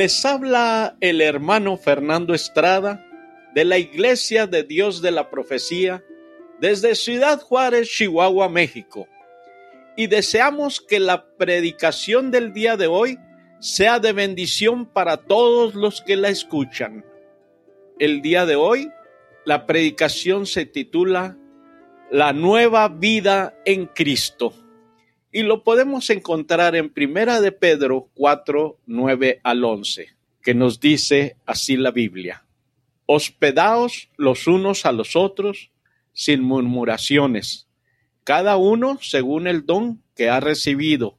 Les habla el hermano Fernando Estrada de la Iglesia de Dios de la Profecía desde Ciudad Juárez, Chihuahua, México. Y deseamos que la predicación del día de hoy sea de bendición para todos los que la escuchan. El día de hoy, la predicación se titula La nueva vida en Cristo y lo podemos encontrar en Primera de Pedro 4, 9 al 11, que nos dice así la Biblia. Hospedaos los unos a los otros sin murmuraciones, cada uno según el don que ha recibido.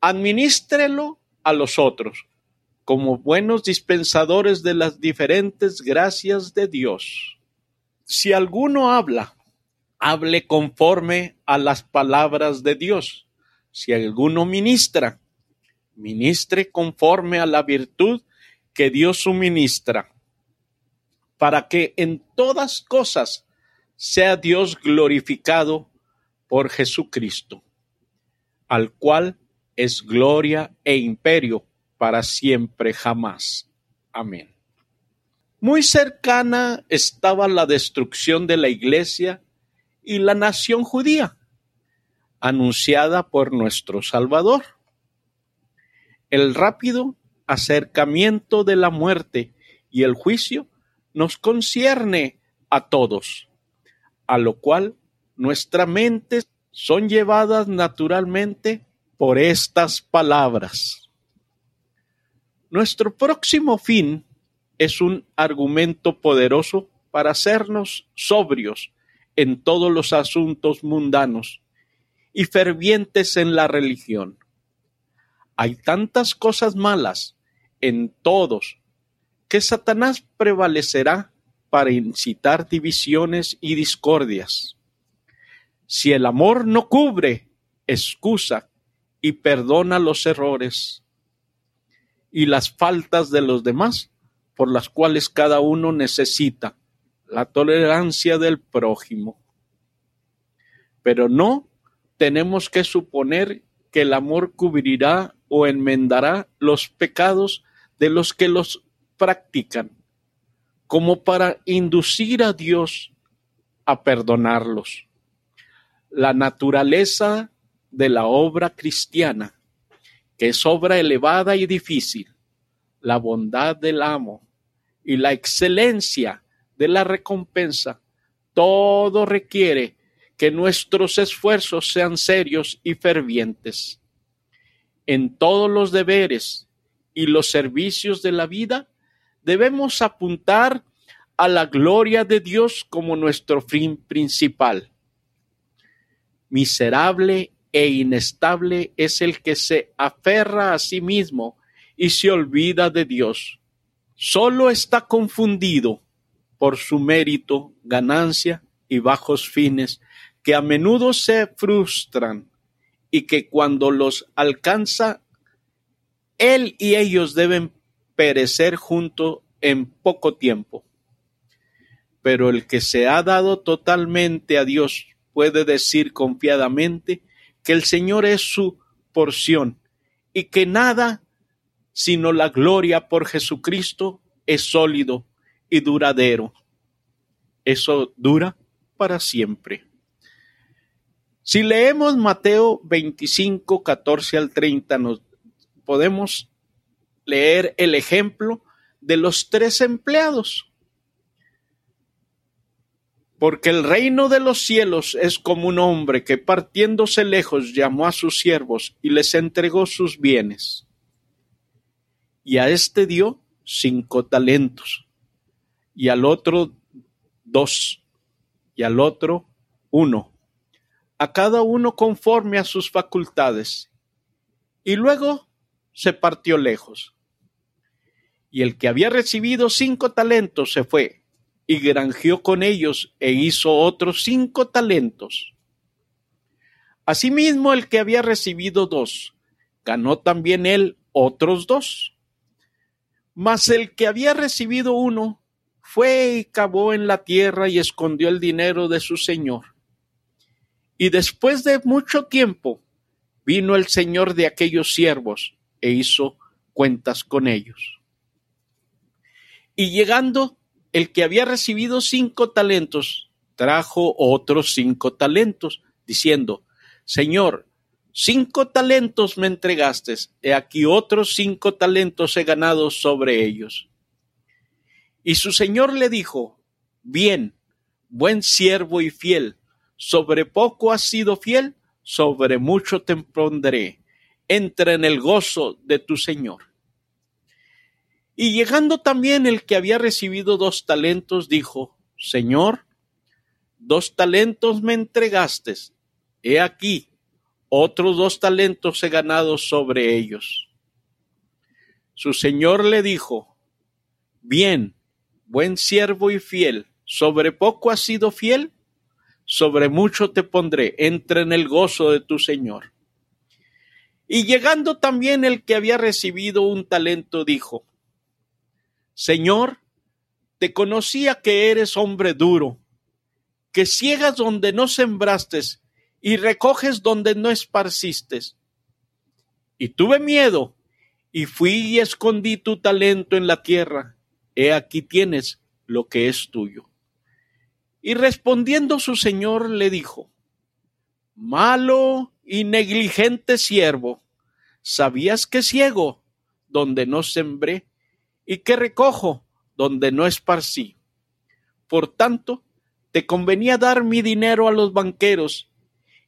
Administrelo a los otros como buenos dispensadores de las diferentes gracias de Dios. Si alguno habla, hable conforme a las palabras de Dios. Si alguno ministra, ministre conforme a la virtud que Dios suministra, para que en todas cosas sea Dios glorificado por Jesucristo, al cual es gloria e imperio para siempre jamás. Amén. Muy cercana estaba la destrucción de la iglesia y la nación judía, anunciada por nuestro Salvador. El rápido acercamiento de la muerte y el juicio nos concierne a todos, a lo cual nuestras mentes son llevadas naturalmente por estas palabras. Nuestro próximo fin es un argumento poderoso para hacernos sobrios en todos los asuntos mundanos y fervientes en la religión. Hay tantas cosas malas en todos que Satanás prevalecerá para incitar divisiones y discordias. Si el amor no cubre, excusa y perdona los errores y las faltas de los demás por las cuales cada uno necesita la tolerancia del prójimo. Pero no tenemos que suponer que el amor cubrirá o enmendará los pecados de los que los practican, como para inducir a Dios a perdonarlos. La naturaleza de la obra cristiana, que es obra elevada y difícil, la bondad del amo y la excelencia de la recompensa, todo requiere que nuestros esfuerzos sean serios y fervientes. En todos los deberes y los servicios de la vida debemos apuntar a la gloria de Dios como nuestro fin principal. Miserable e inestable es el que se aferra a sí mismo y se olvida de Dios. Solo está confundido por su mérito, ganancia y bajos fines, que a menudo se frustran y que cuando los alcanza, él y ellos deben perecer junto en poco tiempo. Pero el que se ha dado totalmente a Dios puede decir confiadamente que el Señor es su porción y que nada sino la gloria por Jesucristo es sólido y duradero. Eso dura para siempre. Si leemos Mateo 25, 14 al 30, nos podemos leer el ejemplo de los tres empleados. Porque el reino de los cielos es como un hombre que partiéndose lejos llamó a sus siervos y les entregó sus bienes. Y a este dio cinco talentos, y al otro dos, y al otro uno, a cada uno conforme a sus facultades. Y luego se partió lejos. Y el que había recibido cinco talentos se fue y granjeó con ellos e hizo otros cinco talentos. Asimismo, el que había recibido dos, ganó también él otros dos. Mas el que había recibido uno, fue y cavó en la tierra y escondió el dinero de su señor. Y después de mucho tiempo vino el señor de aquellos siervos e hizo cuentas con ellos. Y llegando el que había recibido cinco talentos, trajo otros cinco talentos, diciendo, Señor, cinco talentos me entregaste, he aquí otros cinco talentos he ganado sobre ellos. Y su Señor le dijo, Bien, buen siervo y fiel, sobre poco has sido fiel, sobre mucho te pondré. Entra en el gozo de tu Señor. Y llegando también el que había recibido dos talentos, dijo, Señor, dos talentos me entregaste. He aquí, otros dos talentos he ganado sobre ellos. Su Señor le dijo, Bien, buen siervo y fiel, sobre poco has sido fiel, sobre mucho te pondré, entra en el gozo de tu Señor. Y llegando también el que había recibido un talento, dijo, Señor, te conocía que eres hombre duro, que ciegas donde no sembraste y recoges donde no esparciste. Y tuve miedo y fui y escondí tu talento en la tierra. He aquí tienes lo que es tuyo. Y respondiendo su señor le dijo, Malo y negligente siervo, ¿sabías que ciego donde no sembré y que recojo donde no esparcí? Por tanto, te convenía dar mi dinero a los banqueros,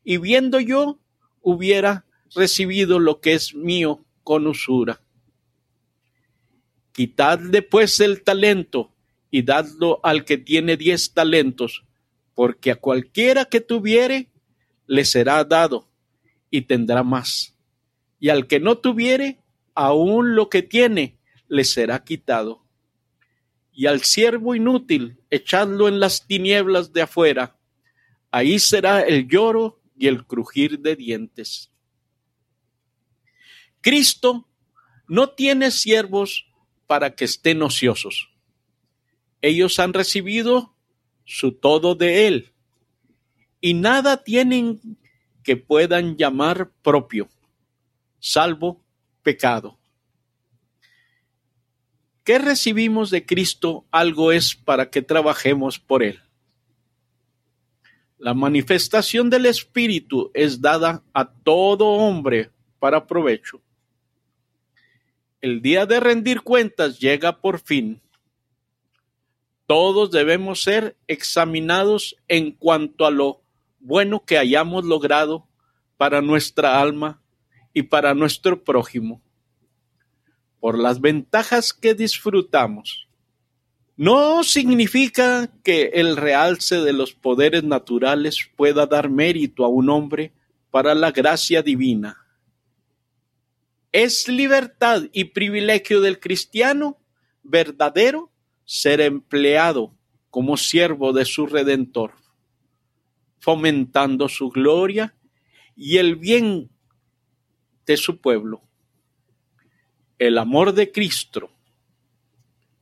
y viendo yo hubiera recibido lo que es mío con usura. Quitadle pues el talento y dadlo al que tiene diez talentos, porque a cualquiera que tuviere, le será dado y tendrá más. Y al que no tuviere, aún lo que tiene, le será quitado. Y al siervo inútil, echadlo en las tinieblas de afuera, ahí será el lloro y el crujir de dientes. Cristo no tiene siervos para que estén ociosos ellos han recibido su todo de Él y nada tienen que puedan llamar propio, salvo pecado. ¿Qué recibimos de Cristo? Algo es para que trabajemos por Él. La manifestación del Espíritu es dada a todo hombre para provecho. El día de rendir cuentas llega por fin todos debemos ser examinados en cuanto a lo bueno que hayamos logrado para nuestra alma y para nuestro prójimo, por las ventajas que disfrutamos. No significa que el realce de los poderes naturales pueda dar mérito a un hombre para la gracia divina. Es libertad y privilegio del cristiano verdadero ser empleado como siervo de su Redentor, fomentando su gloria y el bien de su pueblo. El amor de Cristo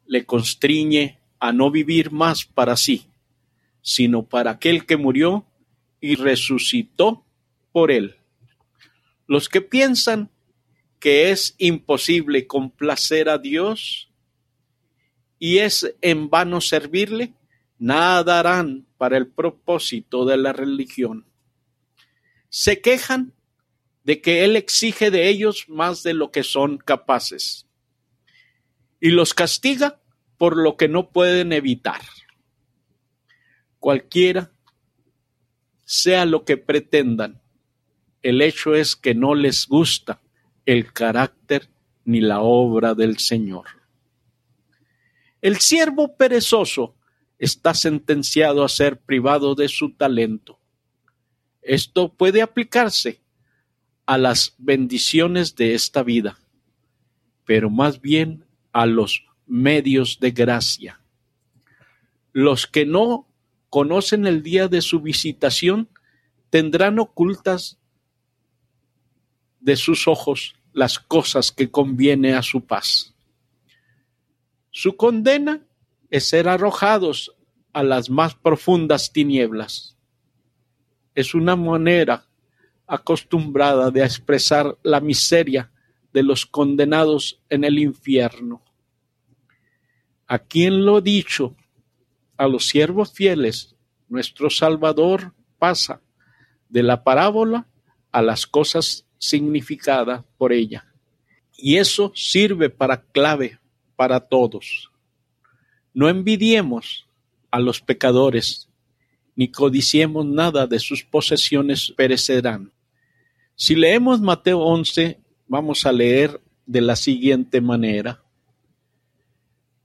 le constriñe a no vivir más para sí, sino para aquel que murió y resucitó por él. Los que piensan que es imposible complacer a Dios y es en vano servirle, nada harán para el propósito de la religión. Se quejan de que Él exige de ellos más de lo que son capaces y los castiga por lo que no pueden evitar. Cualquiera sea lo que pretendan, el hecho es que no les gusta el carácter ni la obra del Señor. El siervo perezoso está sentenciado a ser privado de su talento. Esto puede aplicarse a las bendiciones de esta vida, pero más bien a los medios de gracia. Los que no conocen el día de su visitación tendrán ocultas de sus ojos las cosas que conviene a su paz. Su condena es ser arrojados a las más profundas tinieblas. Es una manera acostumbrada de expresar la miseria de los condenados en el infierno. A quien lo dicho, a los siervos fieles, nuestro Salvador pasa de la parábola a las cosas significadas por ella. Y eso sirve para clave para todos. No envidiemos a los pecadores, ni codiciemos nada de sus posesiones perecerán. Si leemos Mateo 11, vamos a leer de la siguiente manera.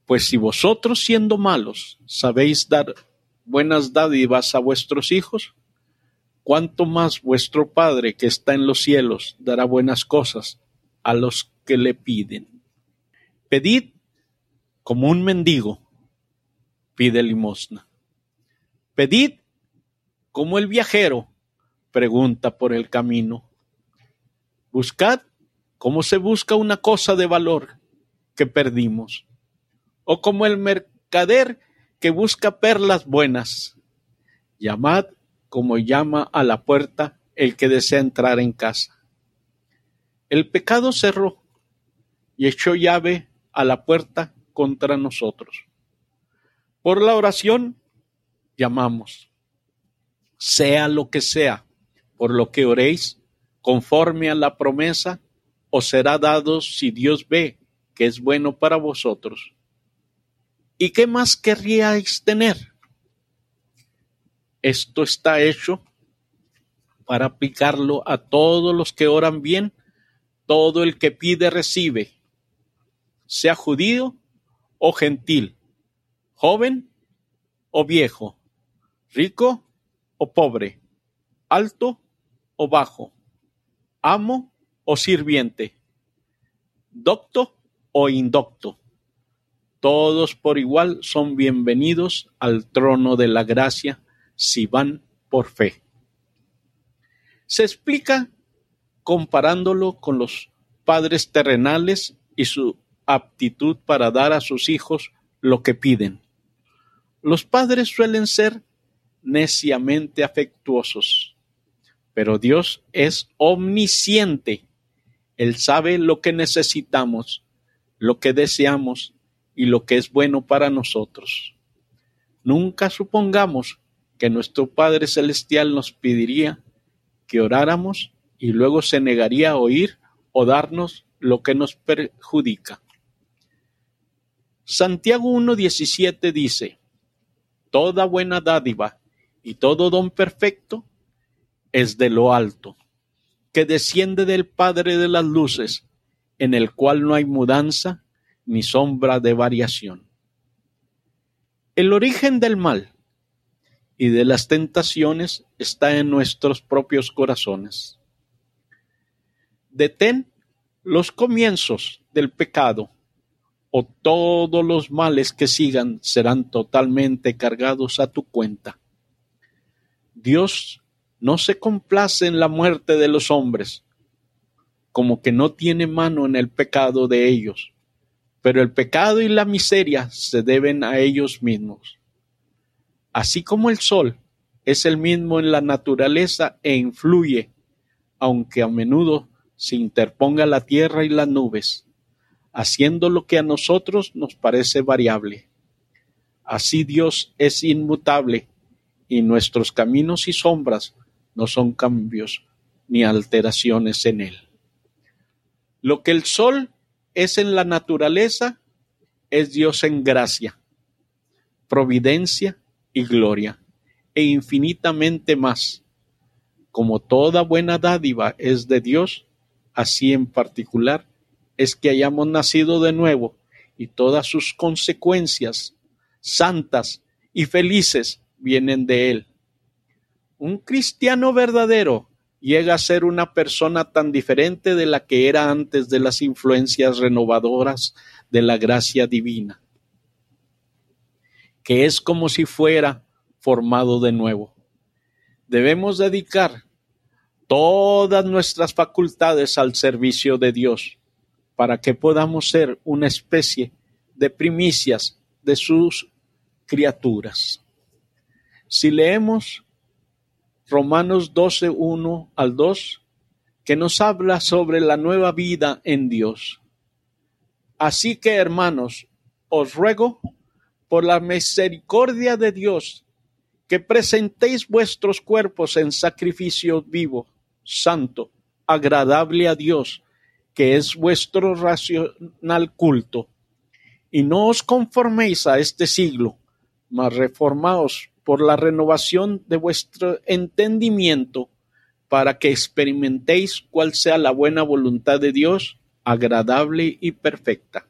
Pues si vosotros siendo malos sabéis dar buenas dádivas a vuestros hijos, cuánto más vuestro Padre que está en los cielos dará buenas cosas a los que le piden. Pedid como un mendigo pide limosna. Pedid como el viajero pregunta por el camino. Buscad como se busca una cosa de valor que perdimos, o como el mercader que busca perlas buenas. Llamad como llama a la puerta el que desea entrar en casa. El pecado cerró y echó llave a la puerta contra nosotros. Por la oración llamamos, sea lo que sea, por lo que oréis, conforme a la promesa, os será dado si Dios ve que es bueno para vosotros. ¿Y qué más querríais tener? Esto está hecho para aplicarlo a todos los que oran bien. Todo el que pide recibe, sea judío o gentil, joven o viejo, rico o pobre, alto o bajo, amo o sirviente, docto o indocto. Todos por igual son bienvenidos al trono de la gracia si van por fe. Se explica comparándolo con los padres terrenales y su aptitud para dar a sus hijos lo que piden. Los padres suelen ser neciamente afectuosos, pero Dios es omnisciente. Él sabe lo que necesitamos, lo que deseamos y lo que es bueno para nosotros. Nunca supongamos que nuestro Padre Celestial nos pediría que oráramos y luego se negaría a oír o darnos lo que nos perjudica. Santiago 1.17 dice, Toda buena dádiva y todo don perfecto es de lo alto, que desciende del Padre de las Luces, en el cual no hay mudanza ni sombra de variación. El origen del mal y de las tentaciones está en nuestros propios corazones. Detén los comienzos del pecado o todos los males que sigan serán totalmente cargados a tu cuenta. Dios no se complace en la muerte de los hombres, como que no tiene mano en el pecado de ellos, pero el pecado y la miseria se deben a ellos mismos. Así como el sol es el mismo en la naturaleza e influye, aunque a menudo se interponga la tierra y las nubes, haciendo lo que a nosotros nos parece variable. Así Dios es inmutable y nuestros caminos y sombras no son cambios ni alteraciones en él. Lo que el sol es en la naturaleza es Dios en gracia, providencia y gloria, e infinitamente más. Como toda buena dádiva es de Dios, así en particular es que hayamos nacido de nuevo y todas sus consecuencias santas y felices vienen de Él. Un cristiano verdadero llega a ser una persona tan diferente de la que era antes de las influencias renovadoras de la gracia divina, que es como si fuera formado de nuevo. Debemos dedicar todas nuestras facultades al servicio de Dios para que podamos ser una especie de primicias de sus criaturas. Si leemos Romanos 12, 1 al 2, que nos habla sobre la nueva vida en Dios. Así que, hermanos, os ruego, por la misericordia de Dios, que presentéis vuestros cuerpos en sacrificio vivo, santo, agradable a Dios, que es vuestro racional culto. Y no os conforméis a este siglo, mas reformaos por la renovación de vuestro entendimiento para que experimentéis cuál sea la buena voluntad de Dios, agradable y perfecta.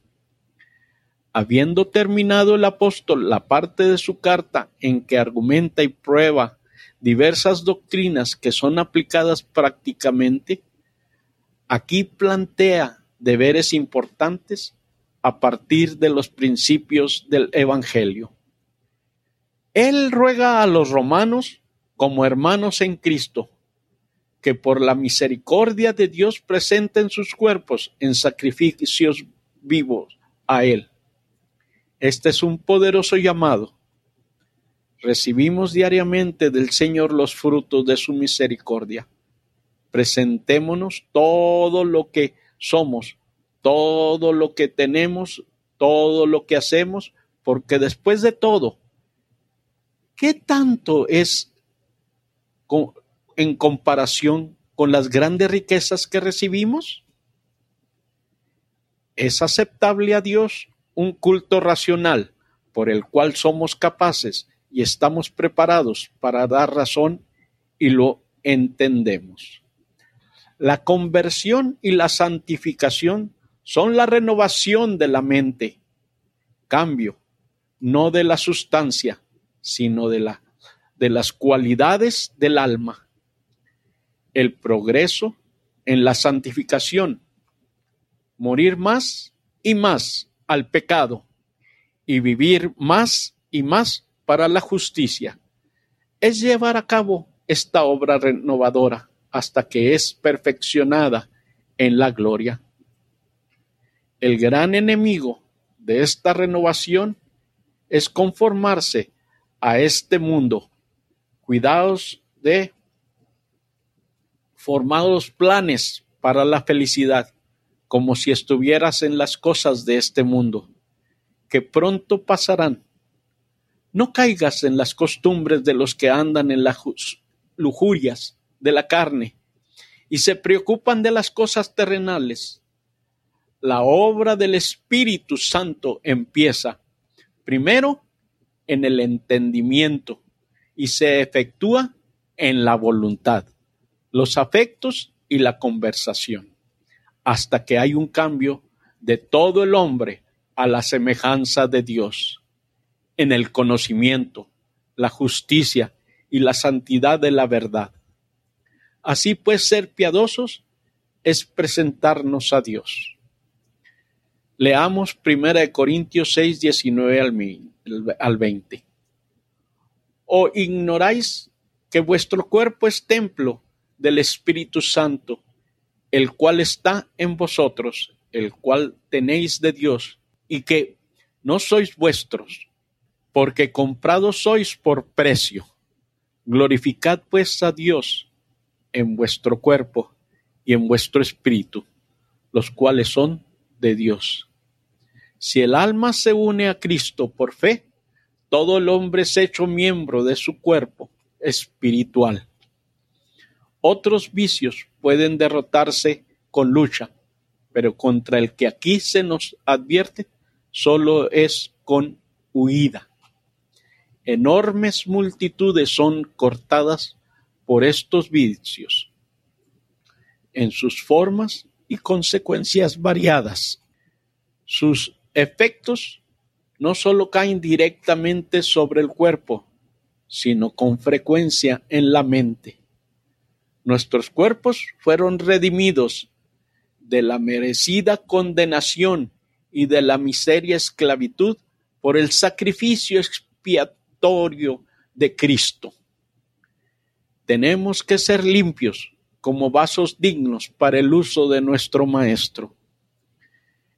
Habiendo terminado el apóstol la parte de su carta en que argumenta y prueba diversas doctrinas que son aplicadas prácticamente, aquí plantea deberes importantes a partir de los principios del Evangelio. Él ruega a los romanos como hermanos en Cristo que por la misericordia de Dios presenten sus cuerpos en sacrificios vivos a Él. Este es un poderoso llamado. Recibimos diariamente del Señor los frutos de su misericordia. Presentémonos todo lo que somos, todo lo que tenemos, todo lo que hacemos, porque después de todo, ¿qué tanto es en comparación con las grandes riquezas que recibimos? ¿Es aceptable a Dios un culto racional por el cual somos capaces y estamos preparados para dar razón y lo entendemos? La conversión y la santificación son la renovación de la mente, cambio, no de la sustancia, sino de, la, de las cualidades del alma. El progreso en la santificación, morir más y más al pecado y vivir más y más para la justicia. Es llevar a cabo esta obra renovadora hasta que es perfeccionada en la gloria. El gran enemigo de esta renovación es conformarse a este mundo. Cuidados de formados planes para la felicidad, como si estuvieras en las cosas de este mundo, que pronto pasarán. No caigas en las costumbres de los que andan en las lujurias de la carne y se preocupan de las cosas terrenales. La obra del Espíritu Santo empieza primero en el entendimiento y se efectúa en la voluntad los afectos y la conversación, hasta que hay un cambio de todo el hombre a la semejanza de Dios, en el conocimiento, la justicia y la santidad de la verdad. Así pues, ser piadosos es presentarnos a Dios. Leamos 1 Corintios 6, 19 al 20. ¿O ignoráis que vuestro cuerpo es templo del Espíritu Santo, el cual está en vosotros, el cual tenéis de Dios, y que no sois vuestros, porque comprados sois por precio. Glorificad pues a Dios en vuestro cuerpo y en vuestro espíritu, los cuales son de Dios. Si el alma se une a Cristo por fe, todo el hombre es hecho miembro de su cuerpo espiritual. Otros vicios pueden derrotarse con lucha, pero contra el que aquí se nos advierte solo es con huida. Enormes multitudes son cortadas por estos vicios en sus formas y consecuencias variadas. Sus efectos no solo caen directamente sobre el cuerpo, sino con frecuencia en la mente. Nuestros cuerpos fueron redimidos de la merecida condenación y de la miseria esclavitud por el sacrificio expiatorio de Cristo. Tenemos que ser limpios como vasos dignos para el uso de nuestro Maestro.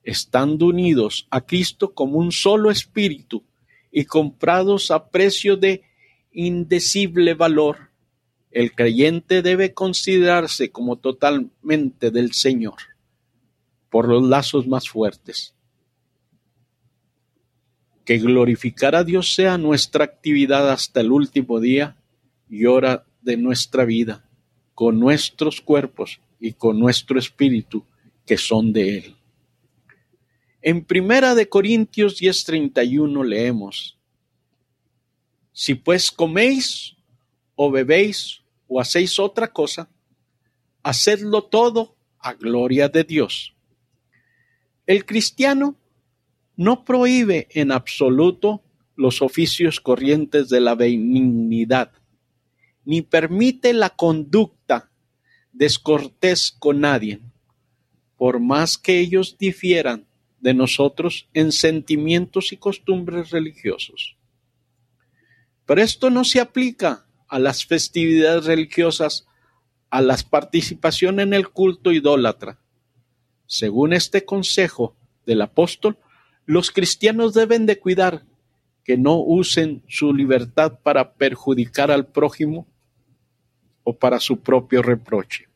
Estando unidos a Cristo como un solo espíritu y comprados a precio de indecible valor, el creyente debe considerarse como totalmente del Señor por los lazos más fuertes. Que glorificar a Dios sea nuestra actividad hasta el último día y hora de nuestra vida, con nuestros cuerpos y con nuestro espíritu que son de Él. En Primera de Corintios 10:31 leemos, Si pues coméis o bebéis o hacéis otra cosa, hacedlo todo a gloria de Dios. El cristiano no prohíbe en absoluto los oficios corrientes de la benignidad, ni permite la conducta descortés con nadie, por más que ellos difieran de nosotros en sentimientos y costumbres religiosos. Pero esto no se aplica a las festividades religiosas, a las participación en el culto idólatra. Según este consejo del apóstol, los cristianos deben de cuidar que no usen su libertad para perjudicar al prójimo o para su propio reproche.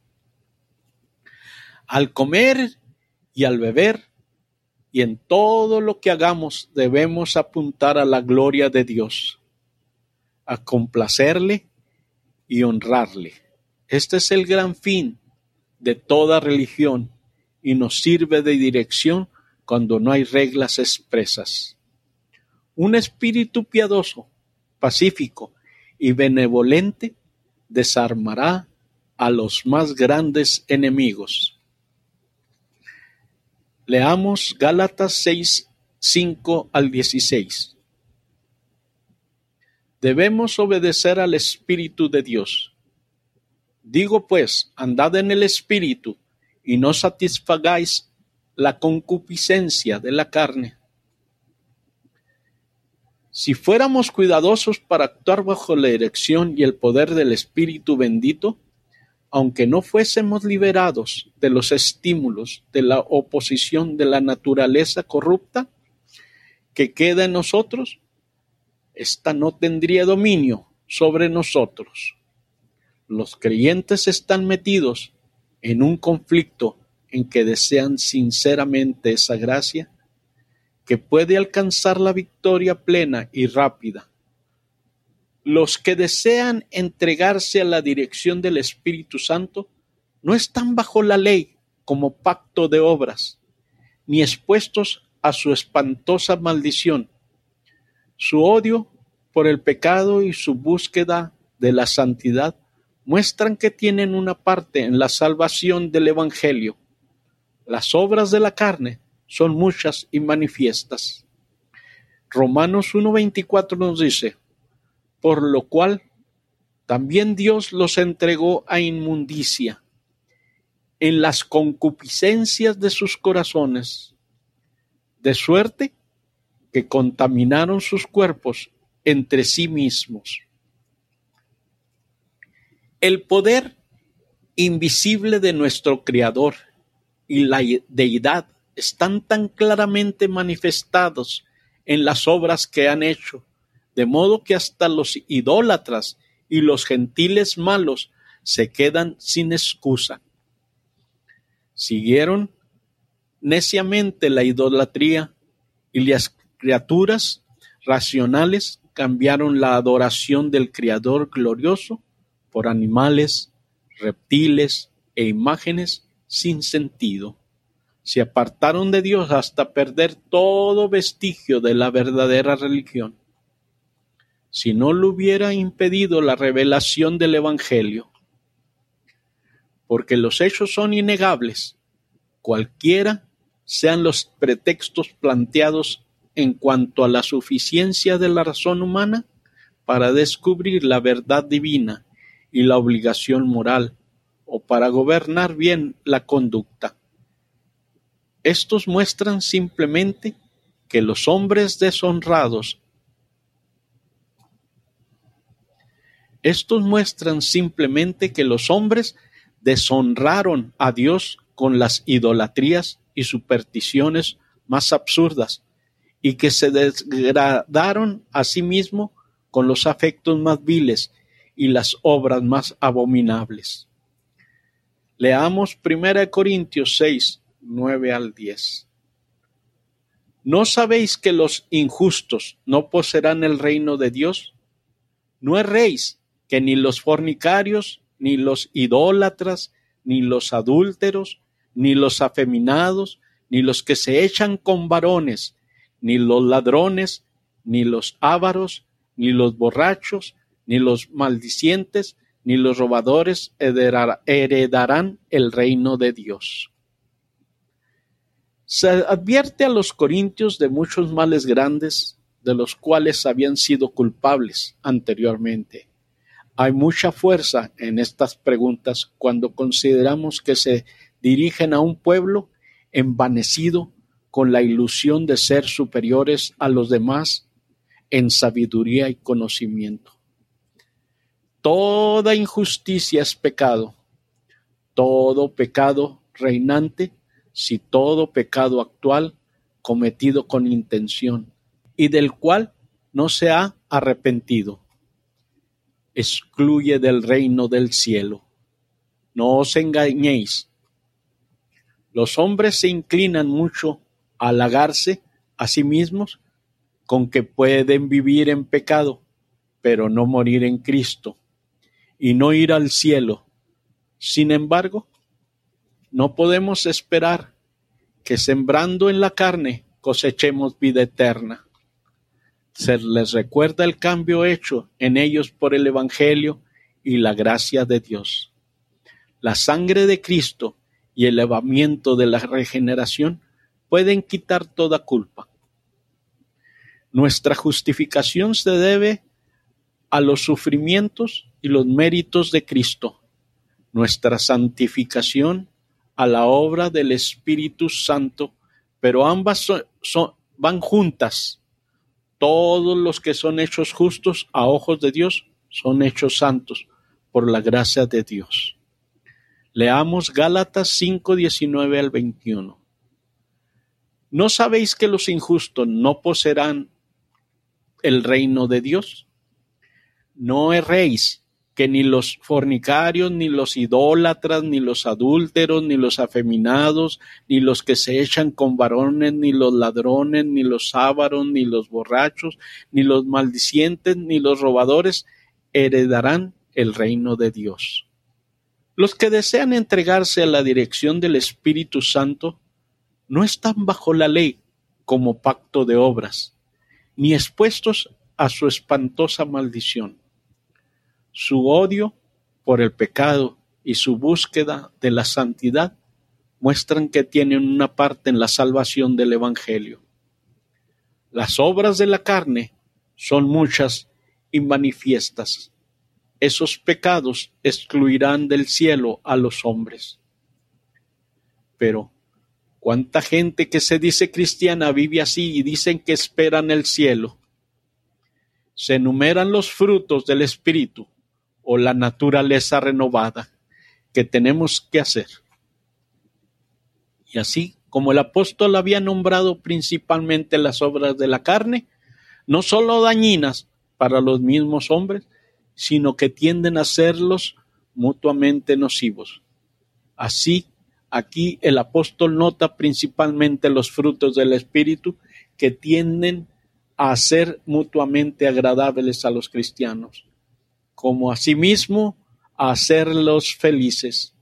Al comer y al beber y en todo lo que hagamos debemos apuntar a la gloria de Dios, a complacerle y honrarle. Este es el gran fin de toda religión y nos sirve de dirección cuando no hay reglas expresas. Un espíritu piadoso, pacífico y benevolente desarmará a los más grandes enemigos. Leamos Gálatas 6, 5 al 16. Debemos obedecer al Espíritu de Dios. Digo pues, andad en el Espíritu y no satisfagáis la concupiscencia de la carne. Si fuéramos cuidadosos para actuar bajo la dirección y el poder del Espíritu bendito, aunque no fuésemos liberados de los estímulos de la oposición de la naturaleza corrupta que queda en nosotros, ésta no tendría dominio sobre nosotros. Los creyentes están metidos en un conflicto en que desean sinceramente esa gracia que puede alcanzar la victoria plena y rápida los que desean entregarse a la dirección del Espíritu Santo no están bajo la ley como pacto de obras, ni expuestos a su espantosa maldición. Su odio por el pecado y su búsqueda de la santidad muestran que tienen una parte en la salvación del Evangelio. Las obras de la carne son muchas y manifiestas. Romanos 1.24 nos dice, por lo cual también Dios los entregó a inmundicia en las concupiscencias de sus corazones, de suerte que contaminaron sus cuerpos entre sí mismos. El poder invisible de nuestro Creador y la deidad están tan claramente manifestados en las obras que han hecho de modo que hasta los idólatras y los gentiles malos se quedan sin excusa. Siguieron neciamente la idolatría y las criaturas racionales cambiaron la adoración del Creador glorioso por animales, reptiles e imágenes sin sentido. Se apartaron de Dios hasta perder todo vestigio de la verdadera religión si no lo hubiera impedido la revelación del Evangelio. Porque los hechos son innegables, cualquiera sean los pretextos planteados en cuanto a la suficiencia de la razón humana para descubrir la verdad divina y la obligación moral, o para gobernar bien la conducta. Estos muestran simplemente que los hombres deshonrados Estos muestran simplemente que los hombres deshonraron a Dios con las idolatrías y supersticiones más absurdas y que se degradaron a sí mismos con los afectos más viles y las obras más abominables. Leamos 1 Corintios 6, 9 al 10. ¿No sabéis que los injustos no poseerán el reino de Dios? No erréis que ni los fornicarios, ni los idólatras, ni los adúlteros, ni los afeminados, ni los que se echan con varones, ni los ladrones, ni los ávaros, ni los borrachos, ni los maldicientes, ni los robadores heredarán el reino de Dios. Se advierte a los corintios de muchos males grandes de los cuales habían sido culpables anteriormente. Hay mucha fuerza en estas preguntas cuando consideramos que se dirigen a un pueblo envanecido con la ilusión de ser superiores a los demás en sabiduría y conocimiento. Toda injusticia es pecado, todo pecado reinante, si todo pecado actual cometido con intención y del cual no se ha arrepentido, excluye del reino del cielo. No os engañéis. Los hombres se inclinan mucho halagarse a sí mismos con que pueden vivir en pecado, pero no morir en Cristo y no ir al cielo. Sin embargo, no podemos esperar que sembrando en la carne cosechemos vida eterna. Se les recuerda el cambio hecho en ellos por el Evangelio y la gracia de Dios. La sangre de Cristo y el elevamiento de la regeneración pueden quitar toda culpa. Nuestra justificación se debe a los sufrimientos y los méritos de Cristo, nuestra santificación a la obra del Espíritu Santo, pero ambas van juntas. Todos los que son hechos justos a ojos de Dios son hechos santos por la gracia de Dios. Leamos Gálatas 5, 19 al 21. ¿No sabéis que los injustos no poseerán el reino de Dios? No erréis que ni los fornicarios, ni los idólatras, ni los adúlteros, ni los afeminados, ni los que se echan con varones, ni los ladrones, ni los ávaros, ni los borrachos, ni los maldicientes, ni los robadores heredarán el reino de Dios. Los que desean entregarse a la dirección del Espíritu Santo no están bajo la ley como pacto de obras, ni expuestos a su espantosa maldición su odio por el pecado y su búsqueda de la santidad muestran que tienen una parte en la salvación del Evangelio. Las obras de la carne son muchas y manifiestas. Esos pecados excluirán del cielo a los hombres. Pero, ¿cuánta gente que se dice cristiana vive así y dicen que esperan el cielo? Se enumeran los frutos del Espíritu, o la naturaleza renovada que tenemos que hacer. Y así como el apóstol había nombrado principalmente las obras de la carne, no solo dañinas para los mismos hombres, sino que tienden a serlos mutuamente nocivos. Así, aquí el apóstol nota principalmente los frutos del Espíritu que tienden a ser mutuamente agradables a los cristianos como asimismo a hacerlos felices.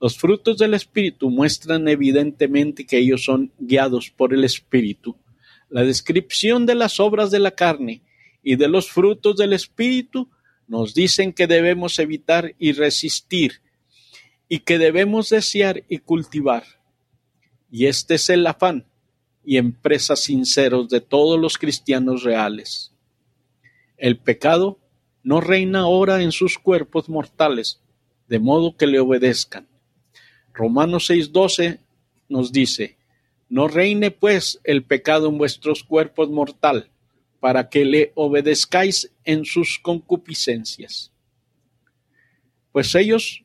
Los frutos del Espíritu muestran evidentemente que ellos son guiados por el Espíritu. La descripción de las obras de la carne y de los frutos del Espíritu nos dicen que debemos evitar y resistir y que debemos desear y cultivar. Y este es el afán y empresa sinceros de todos los cristianos reales. El pecado no reina ahora en sus cuerpos mortales, de modo que le obedezcan. Romanos 6:12 nos dice, no reine pues el pecado en vuestros cuerpos mortal, para que le obedezcáis en sus concupiscencias. Pues ellos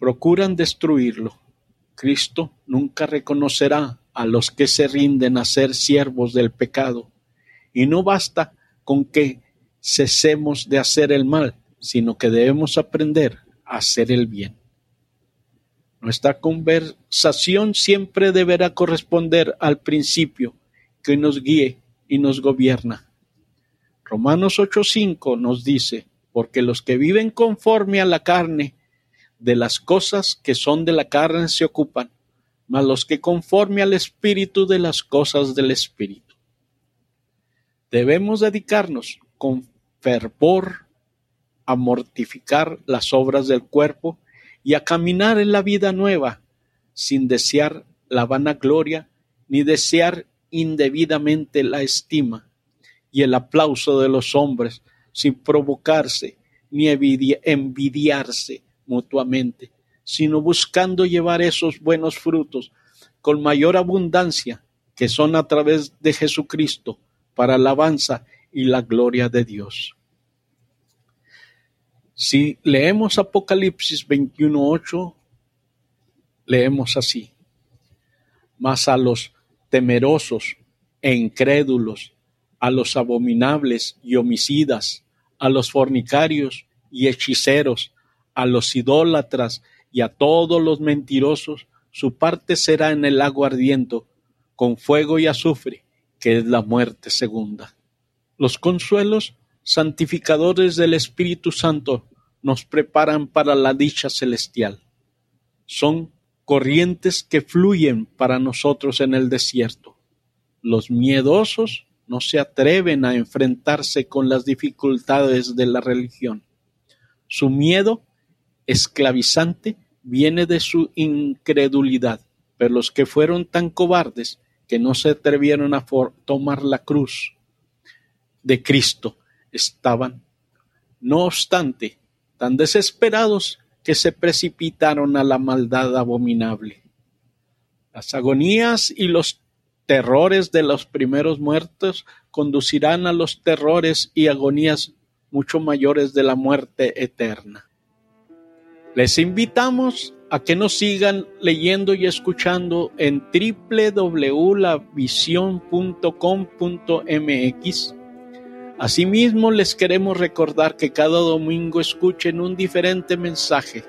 procuran destruirlo. Cristo nunca reconocerá a los que se rinden a ser siervos del pecado, y no basta con que cesemos de hacer el mal, sino que debemos aprender a hacer el bien. Nuestra conversación siempre deberá corresponder al principio que nos guíe y nos gobierna. Romanos 8:5 nos dice, porque los que viven conforme a la carne, de las cosas que son de la carne se ocupan, mas los que conforme al Espíritu de las cosas del Espíritu. Debemos dedicarnos con fervor a mortificar las obras del cuerpo y a caminar en la vida nueva, sin desear la vanagloria ni desear indebidamente la estima y el aplauso de los hombres, sin provocarse ni envidiarse mutuamente, sino buscando llevar esos buenos frutos con mayor abundancia que son a través de Jesucristo para alabanza y la gloria de Dios. Si leemos Apocalipsis 21.8, leemos así, mas a los temerosos e incrédulos, a los abominables y homicidas, a los fornicarios y hechiceros, a los idólatras y a todos los mentirosos, su parte será en el lago ardiendo, con fuego y azufre, que es la muerte segunda. Los consuelos santificadores del Espíritu Santo nos preparan para la dicha celestial. Son corrientes que fluyen para nosotros en el desierto. Los miedosos no se atreven a enfrentarse con las dificultades de la religión. Su miedo esclavizante viene de su incredulidad, pero los que fueron tan cobardes que no se atrevieron a tomar la cruz de Cristo estaban, no obstante, tan desesperados que se precipitaron a la maldad abominable. Las agonías y los terrores de los primeros muertos conducirán a los terrores y agonías mucho mayores de la muerte eterna. Les invitamos a que nos sigan leyendo y escuchando en www.lavision.com.mx. Asimismo, les queremos recordar que cada domingo escuchen un diferente mensaje.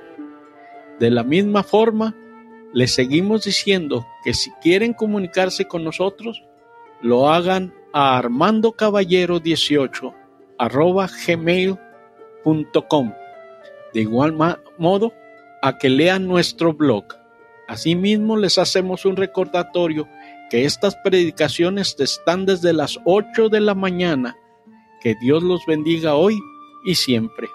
De la misma forma, les seguimos diciendo que si quieren comunicarse con nosotros, lo hagan a armandocaballero18 arroba gmail.com. De igual modo, a que lean nuestro blog. Asimismo, les hacemos un recordatorio que estas predicaciones están desde las 8 de la mañana. Que Dios los bendiga hoy y siempre.